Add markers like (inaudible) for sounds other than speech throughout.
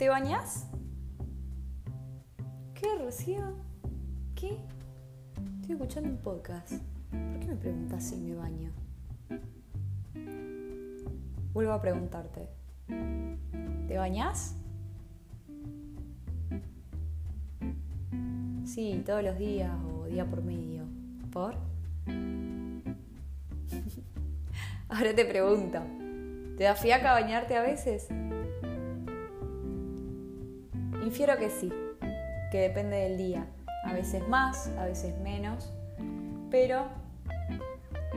¿Te bañas? ¿Qué, Rocío? ¿Qué? Estoy escuchando un podcast. ¿Por qué me preguntas si me baño? Vuelvo a preguntarte. ¿Te bañas? Sí, todos los días o día por medio. ¿Por? (laughs) Ahora te pregunto. ¿Te da fiaca bañarte a veces? Infiero que sí, que depende del día. A veces más, a veces menos. Pero,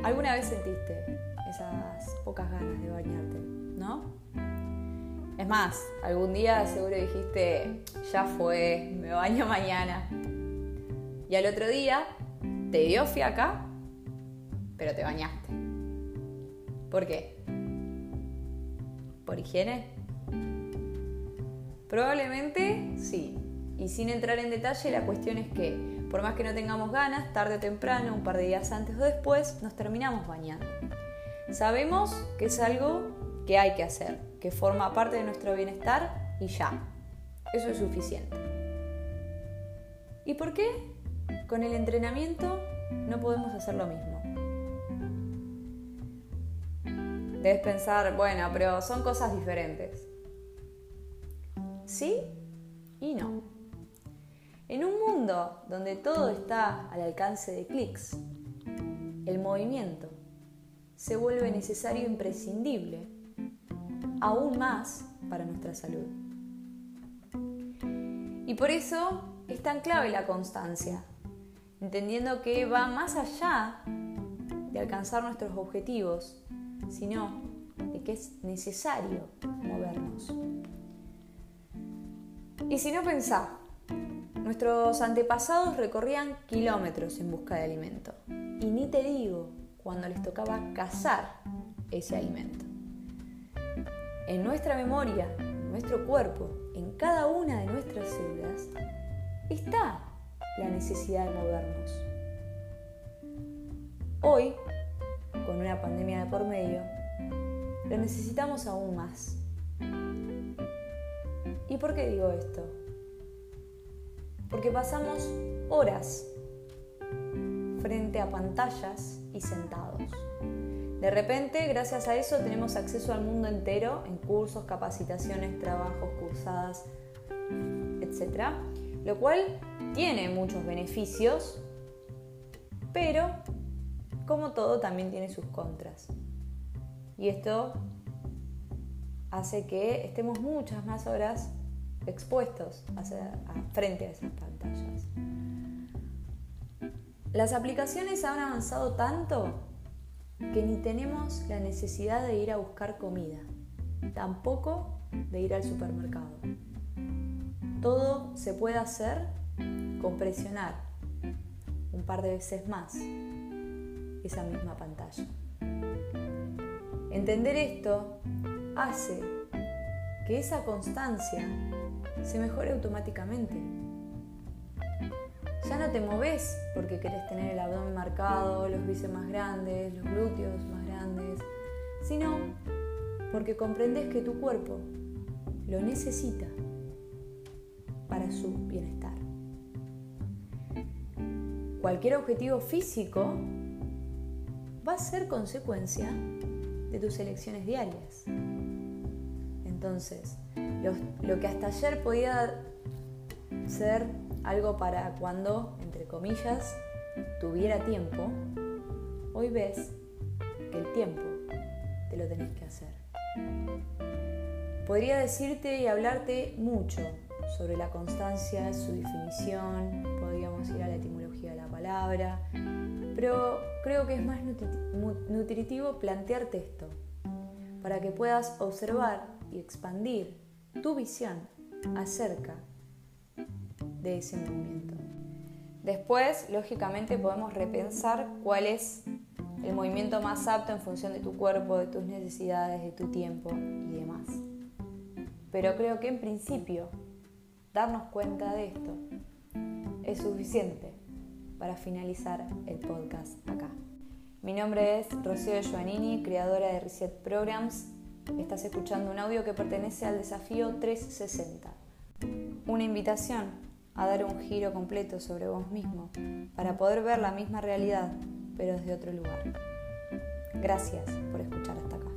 ¿alguna vez sentiste esas pocas ganas de bañarte? ¿No? Es más, algún día seguro dijiste, ya fue, me baño mañana. Y al otro día te dio fiaca, pero te bañaste. ¿Por qué? ¿Por higiene? Probablemente sí. Y sin entrar en detalle, la cuestión es que, por más que no tengamos ganas, tarde o temprano, un par de días antes o después, nos terminamos bañando. Sabemos que es algo que hay que hacer, que forma parte de nuestro bienestar y ya. Eso es suficiente. ¿Y por qué con el entrenamiento no podemos hacer lo mismo? Debes pensar, bueno, pero son cosas diferentes. Sí y no. En un mundo donde todo está al alcance de clics, el movimiento se vuelve necesario e imprescindible, aún más para nuestra salud. Y por eso es tan clave la constancia, entendiendo que va más allá de alcanzar nuestros objetivos, sino de que es necesario movernos. Y si no pensá, nuestros antepasados recorrían kilómetros en busca de alimento. Y ni te digo cuando les tocaba cazar ese alimento. En nuestra memoria, en nuestro cuerpo, en cada una de nuestras células, está la necesidad de movernos. Hoy, con una pandemia de por medio, lo necesitamos aún más. ¿Y por qué digo esto? Porque pasamos horas frente a pantallas y sentados. De repente, gracias a eso, tenemos acceso al mundo entero en cursos, capacitaciones, trabajos, cursadas, etc. Lo cual tiene muchos beneficios, pero como todo también tiene sus contras. Y esto hace que estemos muchas más horas expuestos frente a esas pantallas. Las aplicaciones han avanzado tanto que ni tenemos la necesidad de ir a buscar comida, tampoco de ir al supermercado. Todo se puede hacer con presionar un par de veces más esa misma pantalla. Entender esto hace que esa constancia se mejore automáticamente. Ya no te moves porque querés tener el abdomen marcado, los bíceps más grandes, los glúteos más grandes, sino porque comprendes que tu cuerpo lo necesita para su bienestar. Cualquier objetivo físico va a ser consecuencia de tus elecciones diarias. Entonces, lo, que hasta ayer podía ser algo para cuando, entre comillas, tuviera tiempo, hoy ves que el tiempo te lo tenés que hacer. Podría decirte y hablarte mucho sobre la constancia, su definición, podríamos ir a la etimología de la palabra, pero creo que es más nutritivo plantearte esto, para que puedas observar y expandir tu visión acerca de ese movimiento. Después, lógicamente, podemos repensar cuál es el movimiento más apto en función de tu cuerpo, de tus necesidades, de tu tiempo y demás. Pero creo que en principio, darnos cuenta de esto es suficiente para finalizar el podcast acá. Mi nombre es Rocío Giovannini, creadora de Reset Programs. Estás escuchando un audio que pertenece al desafío 360. Una invitación a dar un giro completo sobre vos mismo para poder ver la misma realidad, pero desde otro lugar. Gracias por escuchar hasta acá.